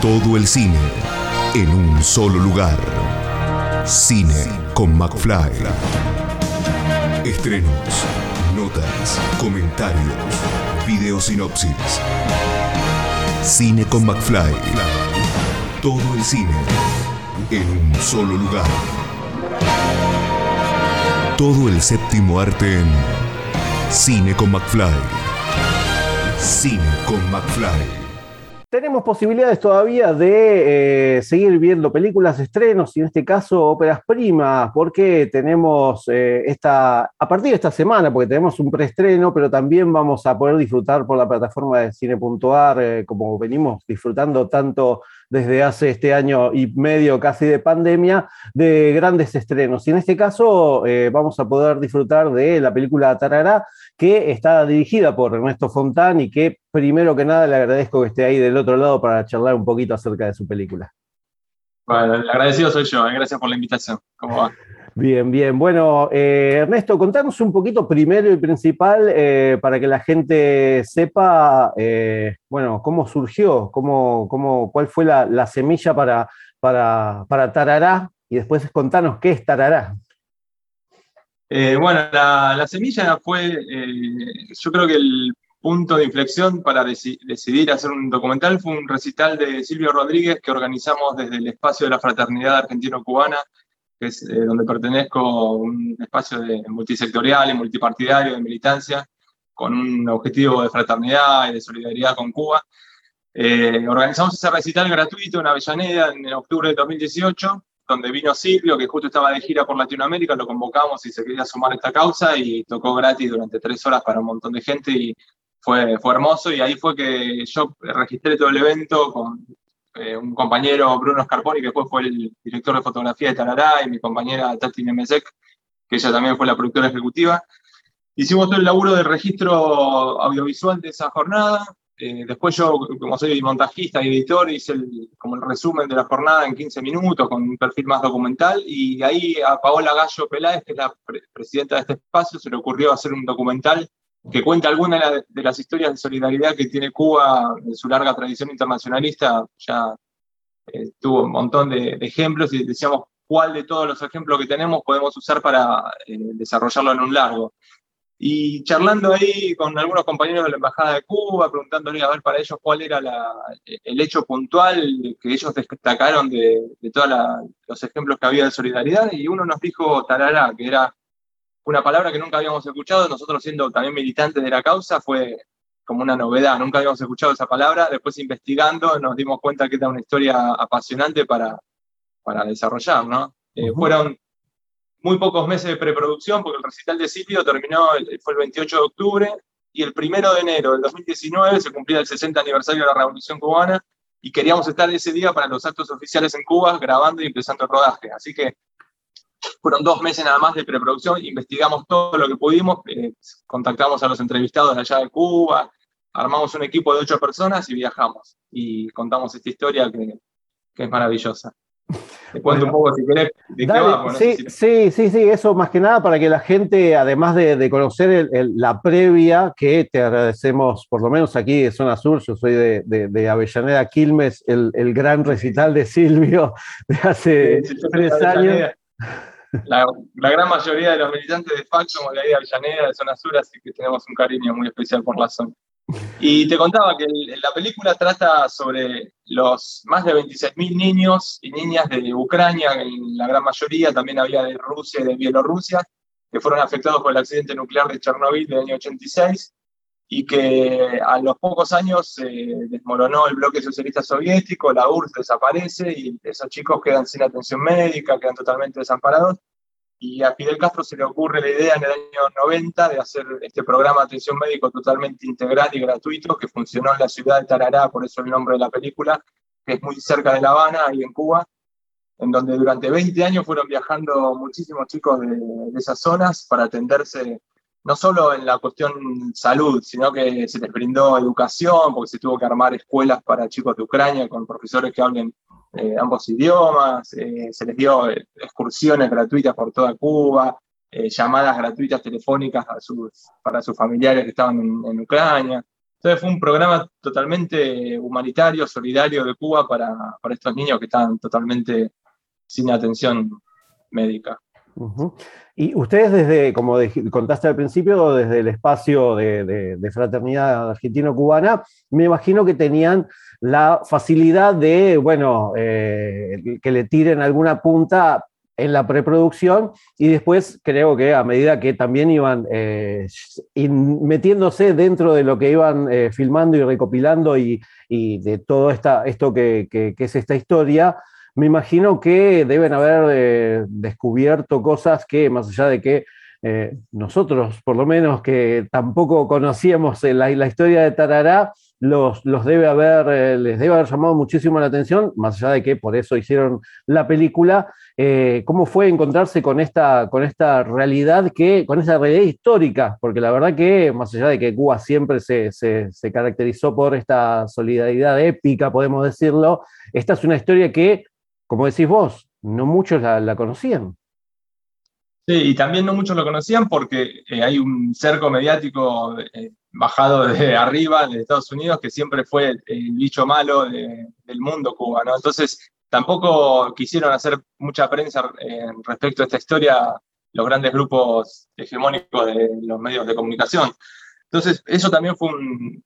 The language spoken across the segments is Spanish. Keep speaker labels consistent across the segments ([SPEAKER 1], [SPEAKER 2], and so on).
[SPEAKER 1] Todo el cine en un solo lugar. Cine con McFly. Estrenos, notas, comentarios, video sinopsis. Cine con McFly. Todo el cine en un solo lugar. Todo el séptimo arte en Cine con McFly. Cine con McFly.
[SPEAKER 2] Tenemos posibilidades todavía de eh, seguir viendo películas, estrenos y en este caso óperas primas, porque tenemos eh, esta, a partir de esta semana, porque tenemos un preestreno, pero también vamos a poder disfrutar por la plataforma de cine.ar, eh, como venimos disfrutando tanto desde hace este año y medio casi de pandemia, de grandes estrenos. Y en este caso vamos a poder disfrutar de la película Tarará, que está dirigida por Ernesto Fontán y que primero que nada le agradezco que esté ahí del otro lado para charlar un poquito acerca de su película.
[SPEAKER 3] Bueno, agradecido soy yo, eh, gracias por la invitación. ¿Cómo va?
[SPEAKER 2] Bien, bien. Bueno, eh, Ernesto, contanos un poquito primero y principal eh, para que la gente sepa, bueno, cómo surgió, cómo, cómo, cuál fue la, semilla para, para, para Tarará y después contanos qué es Tarará.
[SPEAKER 3] Eh, bueno, la, semilla fue, eh, yo creo que el punto de inflexión para decidir hacer un documental fue un recital de Silvio Rodríguez que organizamos desde el espacio de la fraternidad argentino-cubana, que es eh, donde pertenezco, un espacio de, multisectorial y multipartidario de militancia, con un objetivo de fraternidad y de solidaridad con Cuba. organizamos ese recital gratuito en Avellaneda en octubre de 2018 donde vino Silvio, que justo estaba de gira por Latinoamérica, lo convocamos y se quería sumar a esta causa y tocó gratis durante tres horas para un montón de gente y fue, fue hermoso y ahí fue que yo registré todo el evento con eh, un compañero, Bruno Scarponi, que después fue el director de fotografía de Tarará y mi compañera Tati Nemesek, que ella también fue la productora ejecutiva. Hicimos todo el laburo de registro audiovisual de esa jornada, eh, después yo, como soy montajista y editor, hice el, como el resumen de la jornada en 15 minutos con un perfil más documental y ahí a Paola Gallo Peláez, que es la presidenta de este espacio, se le ocurrió hacer un documental que cuenta algunas de, las historias de solidaridad que tiene Cuba en su larga tradición internacionalista. Ya eh, tuvo un montón de, ejemplos y decíamos cuál de todos los ejemplos que tenemos podemos usar para eh, desarrollarlo en un largo. Y charlando ahí con algunos compañeros de la Embajada de Cuba, preguntándole a ver para ellos cuál era el hecho puntual que ellos destacaron de, todos los ejemplos que había de solidaridad, y uno nos dijo tarará, que era una palabra que nunca habíamos escuchado, nosotros siendo también militantes de la causa, fue como una novedad, nunca habíamos escuchado esa palabra, después investigando nos dimos cuenta que era una historia apasionante para, para desarrollar, ¿no? Eh, fueron muy pocos meses de preproducción, porque el recital de Silvio terminó, fue el 28 de octubre, y el 1 de enero del 2019 se cumplía el 60 aniversario de la Revolución Cubana, y queríamos estar ese día para los actos oficiales en Cuba, grabando y empezando el rodaje. Así que fueron dos meses nada más de preproducción, investigamos todo lo que pudimos, eh, contactamos a los entrevistados de allá de Cuba, armamos un equipo de ocho personas y viajamos. Y contamos esta historia que, que es maravillosa. Te cuento un poco si querés de qué va,
[SPEAKER 2] sí, sí, sí, sí, eso más que nada para que la gente, además de, conocer la previa, que te agradecemos, por lo menos aquí de Zona Sur, yo soy de, Avellaneda Quilmes, el, gran recital de Silvio de hace tres años.
[SPEAKER 3] La, gran mayoría de los militantes de FAC somos de ahí de Avellaneda, de Zona Sur, así que tenemos un cariño muy especial por la zona. Y te contaba que la película trata sobre los más de 26.000 niños y niñas de Ucrania, en la gran mayoría también había de Rusia y de Bielorrusia, que fueron afectados por el accidente nuclear de Chernobyl del año 86 y que a los pocos años se desmoronó el bloque socialista soviético, la URSS desaparece y esos chicos quedan sin atención médica, quedan totalmente desamparados y a Fidel Castro se le ocurre la idea en el año 90 de hacer este programa de atención médico totalmente integral y gratuito que funcionó en la ciudad de Tarará, por eso el nombre de la película, que es muy cerca de La Habana, ahí en Cuba, en donde durante 20 años fueron viajando muchísimos chicos de, de esas zonas para atenderse no solo en la cuestión salud, sino que se les brindó educación, porque se tuvo que armar escuelas para chicos de Ucrania con profesores que hablen eh, ambos idiomas, eh, se les dio eh, excursiones gratuitas por toda Cuba, llamadas gratuitas telefónicas para sus familiares que estaban en, Ucrania. Entonces fue un programa totalmente humanitario, solidario de Cuba para, estos niños que están totalmente sin atención médica.
[SPEAKER 2] Y ustedes desde, como contaste al principio, desde el espacio de, fraternidad argentino-cubana, me imagino que tenían la facilidad de, bueno, eh, que le tiren alguna punta en la preproducción y después creo que a medida que también iban eh, metiéndose dentro de lo que iban eh, filmando y recopilando y, de todo esta, esto que, es esta historia, me imagino que deben haber eh, descubierto cosas que más allá de que nosotros, por lo menos que tampoco conocíamos la, la historia de Tarará, los, debe haber, eh, les debe haber llamado muchísimo la atención, más allá de que por eso hicieron la película. Eh, ¿Cómo fue encontrarse con esta, con esta realidad, que, con esa realidad histórica? Porque la verdad que, más allá de que Cuba siempre se, caracterizó por esta solidaridad épica, podemos decirlo, esta es una historia que, como decís vos, no muchos la, conocían.
[SPEAKER 3] Sí, y también no muchos lo conocían porque eh, hay un cerco mediático bajado de arriba de Estados Unidos, que siempre fue el, bicho malo del mundo Cuba, ¿no? Entonces, tampoco quisieron hacer mucha prensa eh, respecto a esta historia los grandes grupos hegemónicos de los medios de comunicación. Entonces, eso también fue un,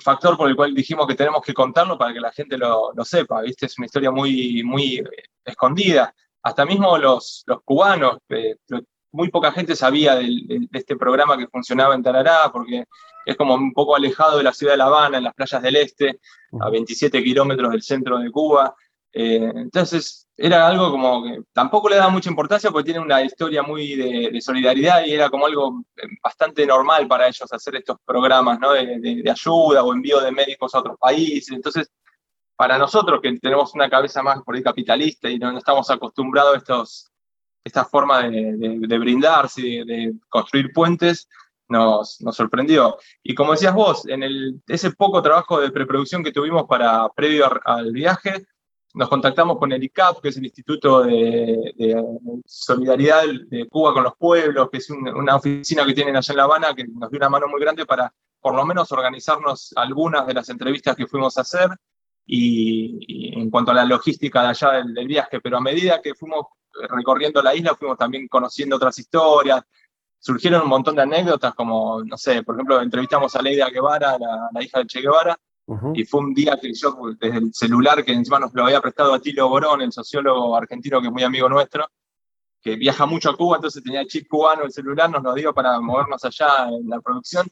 [SPEAKER 3] factor por el cual dijimos que tenemos que contarlo para que la gente lo, sepa, ¿viste? Es una historia muy, muy escondida. Hasta mismo los, los cubanos, eh, muy poca gente sabía de, este programa que funcionaba en Tarará, porque es como un poco alejado de la ciudad de La Habana, en las playas del este, a 27 kilómetros del centro de Cuba. Eh, entonces era algo como que tampoco le daba mucha importancia porque tiene una historia muy de, solidaridad y era como algo eh, bastante normal para ellos hacer estos programas ¿no? de, ayuda o envío de médicos a otros países. Entonces, para nosotros que tenemos una cabeza más por ahí capitalista y no estamos acostumbrados a estos esta forma de, brindarse, de, construir puentes, nos, sorprendió. Y como decías vos, en el, ese poco trabajo de preproducción que tuvimos para previo al viaje, nos contactamos con el ICAP, que es el Instituto de, Solidaridad de Cuba con los Pueblos, que es una oficina que tienen allá en La Habana, que nos dio una mano muy grande para por lo menos organizarnos algunas de las entrevistas que fuimos a hacer. Y, en cuanto a la logística de allá del, viaje, pero a medida que fuimos recorriendo la isla fuimos también conociendo otras historias, surgieron un montón de anécdotas, como, no sé, por ejemplo, entrevistamos a Leida Guevara, la, hija de Che Guevara, y fue un día que yo, desde el celular, que encima nos lo había prestado a Tilo Borón, el sociólogo argentino que es muy amigo nuestro, que viaja mucho a Cuba, entonces tenía chip cubano, el celular, nos lo dio para movernos allá en la producción.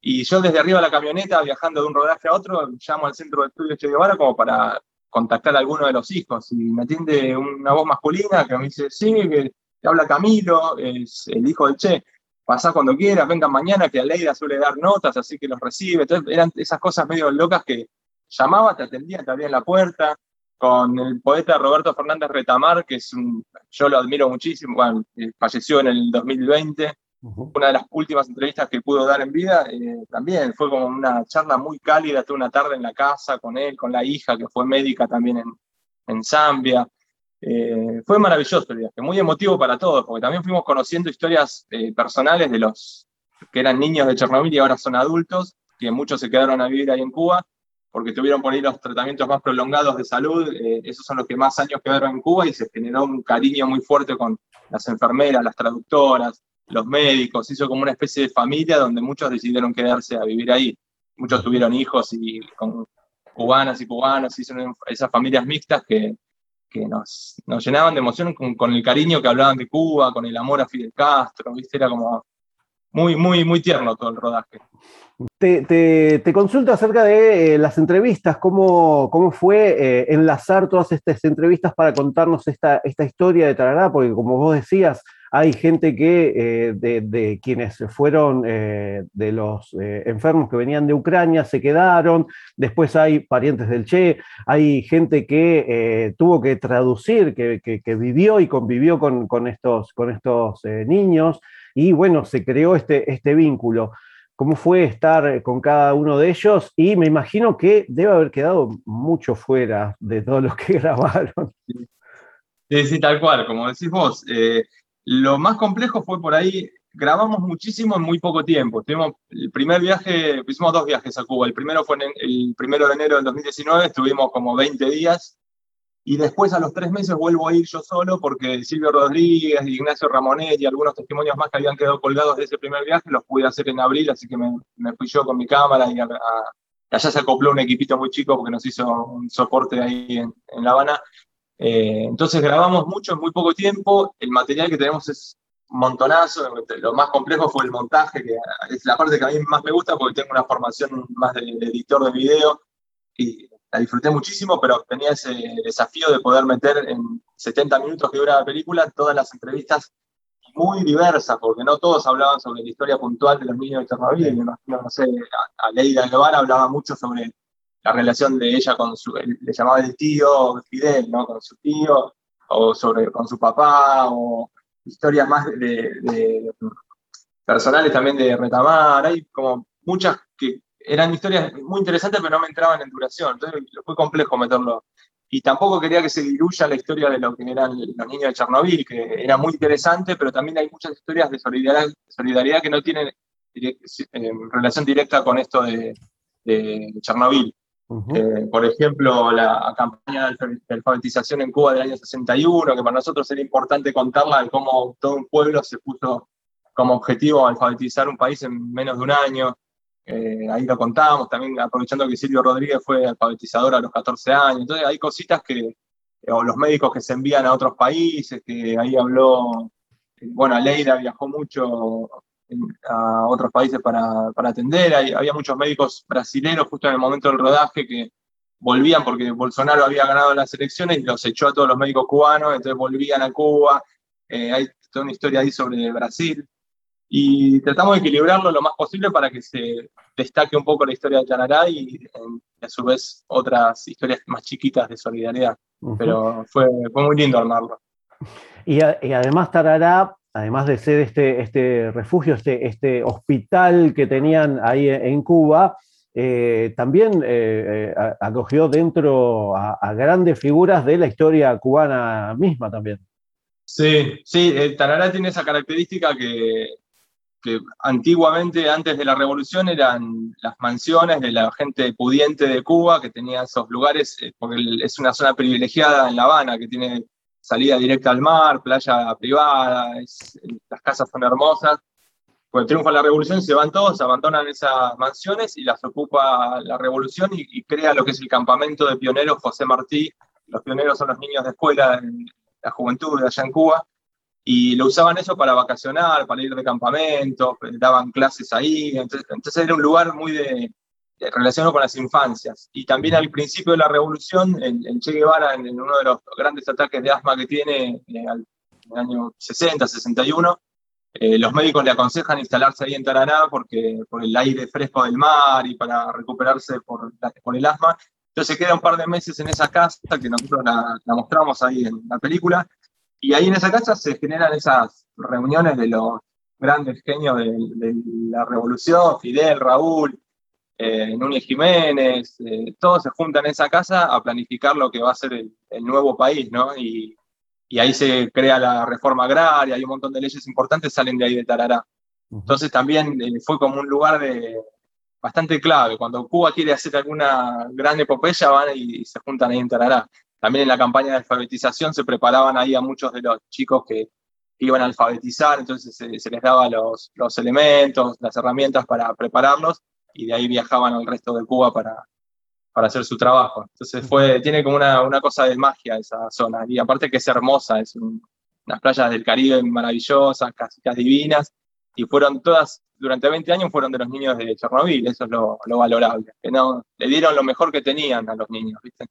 [SPEAKER 3] Y yo desde arriba de la camioneta, viajando de un rodaje a otro, llamo al centro de estudios Che Guevara como para contactar a alguno de los hijos y me atiende una voz masculina que me dice, sí, que habla Camilo, es el hijo del Che, pasá cuando quieras, venga mañana, que Aleida suele dar notas, así que los recibe. Entonces eran esas cosas medio locas que llamaba, te atendía, te abría la puerta. Con el poeta Roberto Fernández Retamar, que es un, yo lo admiro muchísimo, bueno, eh, falleció en el 2020, una de las últimas entrevistas que pudo dar en vida, eh, también fue como una charla muy cálida, toda una tarde en la casa con él, con la hija que fue médica también en, en Zambia. Eh, fue maravilloso el muy emotivo para todos, porque también fuimos conociendo historias eh, personales de los que eran niños de Chernobyl y ahora son adultos, que muchos se quedaron a vivir ahí en Cuba, porque tuvieron por ahí los tratamientos más prolongados de salud, esos son los que más años quedaron en Cuba y se generó un cariño muy fuerte con las enfermeras, las traductoras, los médicos, hizo como una especie de familia donde muchos decidieron quedarse a vivir ahí. Muchos tuvieron hijos y con cubanas y cubanos, hizo esas familias mixtas que, que nos, nos, llenaban de emoción con, el cariño que hablaban de Cuba, con el amor a Fidel Castro, ¿viste? Era como muy, muy, muy tierno todo el rodaje.
[SPEAKER 2] Te, te, consulto acerca de eh, las entrevistas, cómo, cómo fue eh, enlazar todas estas entrevistas para contarnos esta, esta historia de Tarará, porque como vos decías, hay gente que, eh, de, quienes fueron eh, de los eh, enfermos que venían de Ucrania, se quedaron, después hay parientes del Che, hay gente que tuvo que traducir, que, vivió y convivió con, estos, niños, y bueno, se creó este, este vínculo cómo fue estar con cada uno de ellos y me imagino que debe haber quedado mucho fuera de todos los que grabaron.
[SPEAKER 3] Sí, sí tal cual, como decís vos. Lo más complejo fue por ahí grabamos muchísimo en muy poco tiempo. Tuvimos el primer viaje, hicimos dos viajes a Cuba. El primero fue en el primero de enero del 2019, estuvimos como 20 días. Y después a los tres meses vuelvo a ir yo solo porque Silvio Rodríguez, Ignacio Ramonet y algunos testimonios más que habían quedado colgados de ese primer viaje los pude hacer en abril, así que me, fui yo con mi cámara y allá se acopló un equipito muy chico porque nos hizo un soporte ahí en, en La Habana. Eh, entonces grabamos mucho en muy poco tiempo, el material que tenemos es montonazo. Lo más complejo fue el montaje, que es la parte que a mí más me gusta porque tengo una formación más de, editor de video y la disfruté muchísimo, pero tenía ese desafío de poder meter en 70 minutos que dura la película todas las entrevistas muy diversas, porque no todos hablaban sobre la historia puntual de los niños de Chernobyl. No, no sé, a, Leida Guevara hablaba mucho sobre la relación de ella con su, le llamaba el tío Fidel, ¿no? Con su tío, o sobre, con su papá, o historias más personales también de retamar, hay como muchas que eran historias muy interesantes pero no me entraban en duración, entonces fue complejo meterlo. Y tampoco quería que se diluya la historia de lo que eran los niños de Chernobyl, que era muy interesante, pero también hay muchas historias de solidaridad, solidaridad que no tienen eh, relación directa con esto de, de Chernobyl. Eh, por ejemplo, la campaña de alfabetización en Cuba del año 61, que para nosotros era importante contarla de cómo todo un pueblo se puso como objetivo alfabetizar un país en menos de un año. Eh, ahí lo contamos, también aprovechando que Silvio Rodríguez fue alfabetizador a los 14 años. Entonces hay cositas que, o los médicos que se envían a otros países, que ahí habló, bueno, Leida viajó mucho a otros países para, para atender. había muchos médicos brasileños justo en el momento del rodaje que volvían porque Bolsonaro había ganado las elecciones y los echó a todos los médicos cubanos, entonces volvían a Cuba. Eh, hay toda una historia ahí sobre Brasil. Y tratamos de equilibrarlo lo más posible para que se destaque un poco la historia de Tarará y, a su vez otras historias más chiquitas de solidaridad. Pero fue, fue muy lindo armarlo.
[SPEAKER 2] Y, y, además Tarará además de ser este, este refugio, este, este hospital que tenían ahí en Cuba, eh, también eh, eh, acogió dentro a, grandes figuras de la historia cubana misma también.
[SPEAKER 3] Sí, sí, el Tarará tiene esa característica que, que, antiguamente, antes de la revolución, eran las mansiones de la gente pudiente de Cuba que tenía esos lugares, porque es una zona privilegiada en La Habana que tiene salida directa al mar, playa privada, las casas son hermosas. Cuando triunfa la revolución se van todos, abandonan esas mansiones y las ocupa la revolución y, crea lo que es el campamento de pioneros José Martí. Los pioneros son los niños de escuela, la juventud de allá en Cuba, y lo usaban eso para vacacionar, para ir de campamento, daban clases ahí. entonces era un lugar muy de, eh, relacionado con las infancias. Y también al principio de la revolución, en, Che Guevara, en, uno de los grandes ataques de asma que tiene eh, en el año 60, 61, eh, los médicos le aconsejan instalarse ahí en Taraná porque, por el aire fresco del mar y para recuperarse por, por el asma. Entonces queda un par de meses en esa casa que nosotros la, mostramos ahí en la película. Y ahí en esa casa se generan esas reuniones de los grandes genios de, de la revolución, Fidel, Raúl, eh, Núñez Jiménez, eh, todos se juntan en esa casa a planificar lo que va a ser el, nuevo país, ¿no? Y, ahí se crea la reforma agraria, hay un montón de leyes importantes, salen de ahí de Tarará. Entonces también eh, fue como un lugar de, bastante clave. Cuando Cuba quiere hacer alguna gran epopeya, van y, se juntan ahí en Tarará. También en la campaña de alfabetización se preparaban ahí a muchos de los chicos que iban a alfabetizar, entonces se, se les daba los, los elementos, las herramientas para prepararlos y de ahí viajaban al resto de Cuba para, para hacer su trabajo. Entonces fue, tiene como una, una, cosa de magia esa zona. Y aparte que es hermosa, es unas playas del Caribe maravillosas, casitas divinas, y fueron todas, durante 20 años fueron de los niños de Chernobyl, eso es lo, lo valorable, que no, le dieron lo mejor que tenían a los niños, ¿viste?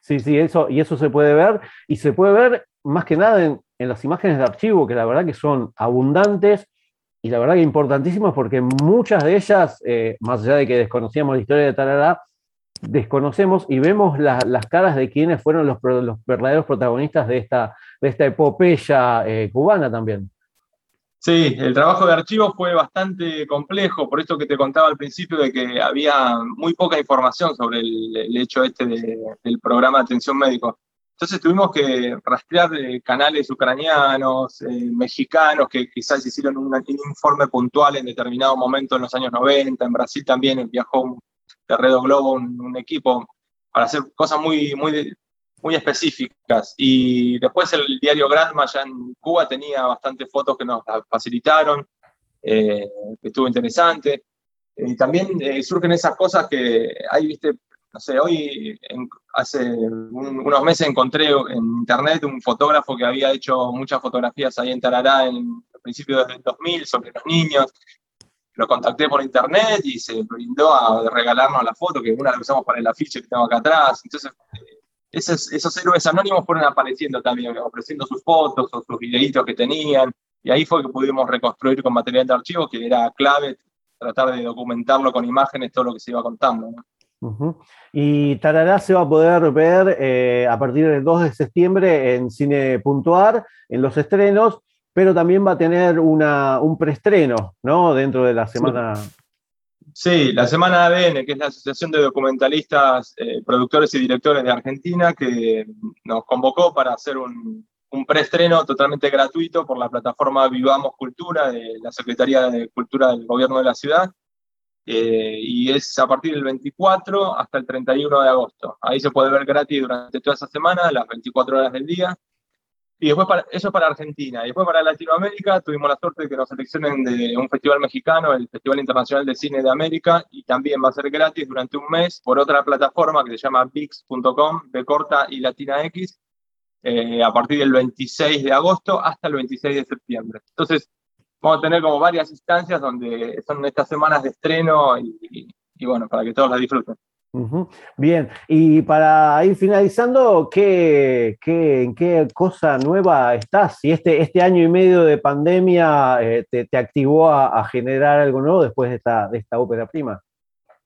[SPEAKER 2] Sí, sí, eso, y eso se puede ver, y se puede ver más que nada en, en las imágenes de archivo, que la verdad que son abundantes, y la verdad que importantísimos porque muchas de ellas, eh, más allá de que desconocíamos la historia de Tarará, desconocemos y vemos las caras de quienes fueron los, los, verdaderos protagonistas de esta, de esta epopeya eh, cubana también.
[SPEAKER 3] Sí, el trabajo de archivo fue bastante complejo, por esto que te contaba al principio de que había muy poca información sobre el, hecho este del programa de atención médico. Entonces tuvimos que rastrear canales ucranianos, mexicanos, que quizás hicieron un, informe puntual en determinado momento en los años 90. En Brasil también viajó de Redo Globo un, equipo para hacer cosas muy, muy, muy específicas. Y después el diario Granma ya en Cuba tenía bastantes fotos que nos facilitaron, que estuvo interesante. Y también surgen esas cosas que hay, viste, no sé, hoy hace unos meses encontré en internet un fotógrafo que había hecho muchas fotografías ahí en Tarará en principios del 2000 sobre los niños. Lo contacté por internet y se brindó a regalarnos la foto, que una la usamos para el afiche que tengo acá atrás. Entonces, esos, esos héroes anónimos fueron apareciendo también, ofreciendo sus fotos o sus videitos que tenían. Y ahí fue que pudimos reconstruir con material de archivo, que era clave tratar de documentarlo con imágenes todo lo que se iba contando. ¿no?
[SPEAKER 2] Y Tarará se va a poder ver eh, a partir del 2 de septiembre en Cine Puntuar, en los estrenos, pero también va a tener una, un preestreno, ¿no? Dentro de la semana.
[SPEAKER 3] Sí. la semana ADN, que es la Asociación de Documentalistas, eh, Productores y Directores de Argentina, que nos convocó para hacer un, un preestreno totalmente gratuito por la plataforma Vivamos Cultura de la Secretaría de Cultura del Gobierno de la Ciudad eh, y es a partir del 24 hasta el 31 de agosto. Ahí se puede ver gratis durante toda esa semana, las 24 horas del día. Y después, para, eso para Argentina. Y después para Latinoamérica, tuvimos la suerte de que nos seleccionen de un festival mexicano, el Festival Internacional de Cine de América, y también va a ser gratis durante un mes por otra plataforma que se llama VIX.com, de corta y latina X, eh, a partir del 26 de agosto hasta el 26 de septiembre. Entonces, vamos a tener como varias instancias donde son estas semanas de estreno y, bueno, para que todos la disfruten.
[SPEAKER 2] Bien, y para ir finalizando, ¿qué, qué, en qué cosa nueva estás? Si este, este año y medio de pandemia eh, te, te, activó a, generar algo nuevo después de esta, de esta ópera prima.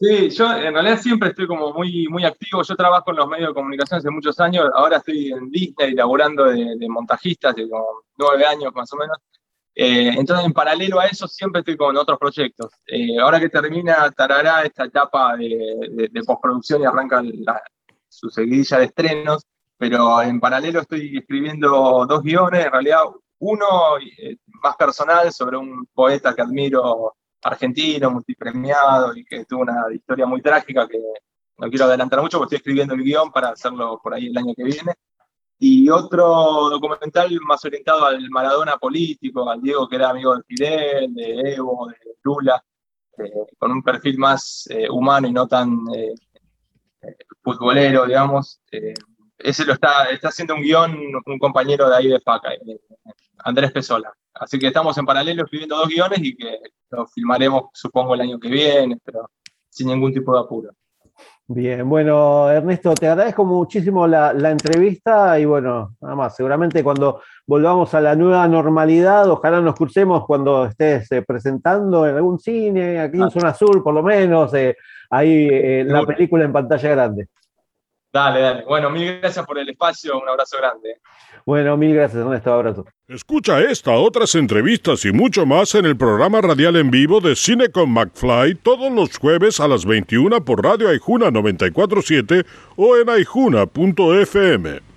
[SPEAKER 3] Sí, yo en realidad siempre estoy como muy, muy activo. Yo trabajo en los medios de comunicación hace muchos años. Ahora estoy en Disney laborando de, de montajista hace como nueve años más o menos. Eh, entonces, en paralelo a eso, siempre estoy con otros proyectos. Eh, ahora que termina Tarará esta etapa de, postproducción y arranca su seguidilla de estrenos, pero en paralelo estoy escribiendo dos guiones, en realidad uno eh, más personal sobre un poeta que admiro argentino, multipremiado y que tuvo una historia muy trágica que no quiero adelantar mucho porque estoy escribiendo el guion para hacerlo por ahí el año que viene y otro documental más orientado al Maradona político, al Diego que era amigo de Fidel, de Evo, de Lula, eh, con un perfil más eh, humano y no tan eh, futbolero, digamos. ese lo está, está haciendo un guion un compañero de ahí de FACA, Andrés Pesola. Así que estamos en paralelo escribiendo dos guiones y que lo filmaremos, supongo, el año que viene, pero sin ningún tipo de apuro.
[SPEAKER 2] Bien, bueno, Ernesto, te agradezco muchísimo la, entrevista y bueno, nada más, seguramente cuando volvamos a la nueva normalidad, ojalá nos crucemos cuando estés eh, presentando en algún cine, aquí en ah. Zona Sur por lo menos, eh, ahí eh, la película en pantalla grande.
[SPEAKER 3] Dale, dale. Bueno, mil gracias por el espacio, un abrazo grande.
[SPEAKER 2] Bueno, mil gracias, Ernesto, abrazo.
[SPEAKER 1] Escucha esta, otras entrevistas y mucho más en el programa radial en vivo de Cine con McFly todos los jueves a las 21 por Radio Aijuna 947 o en aijuna.fm.